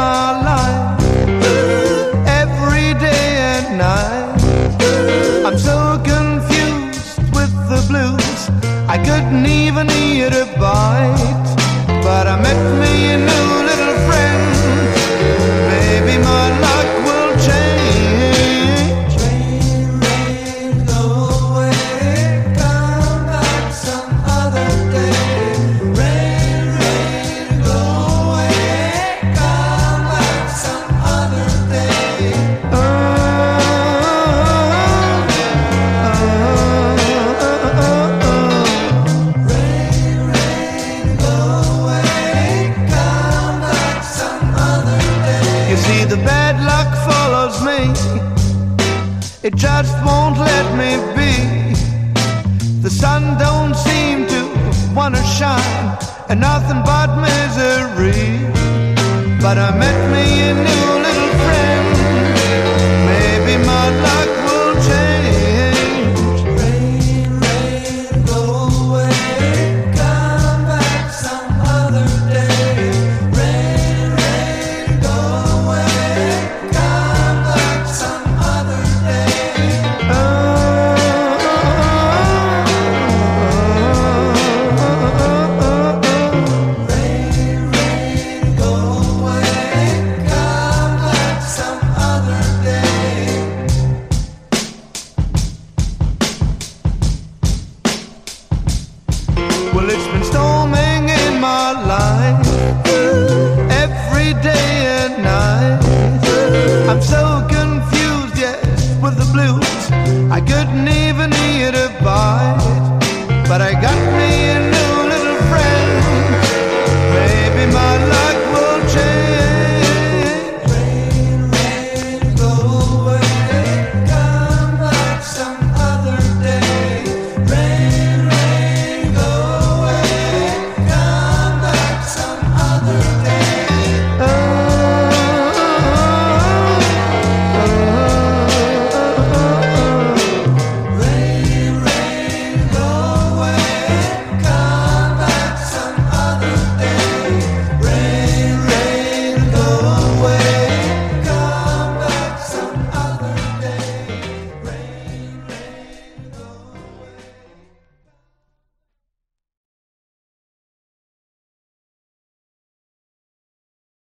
my life every day and night. I'm so confused with the blues, I couldn't even eat You see, the bad luck follows me. It just won't let me be. The sun don't seem to wanna shine, and nothing but misery. But I met me a new so good.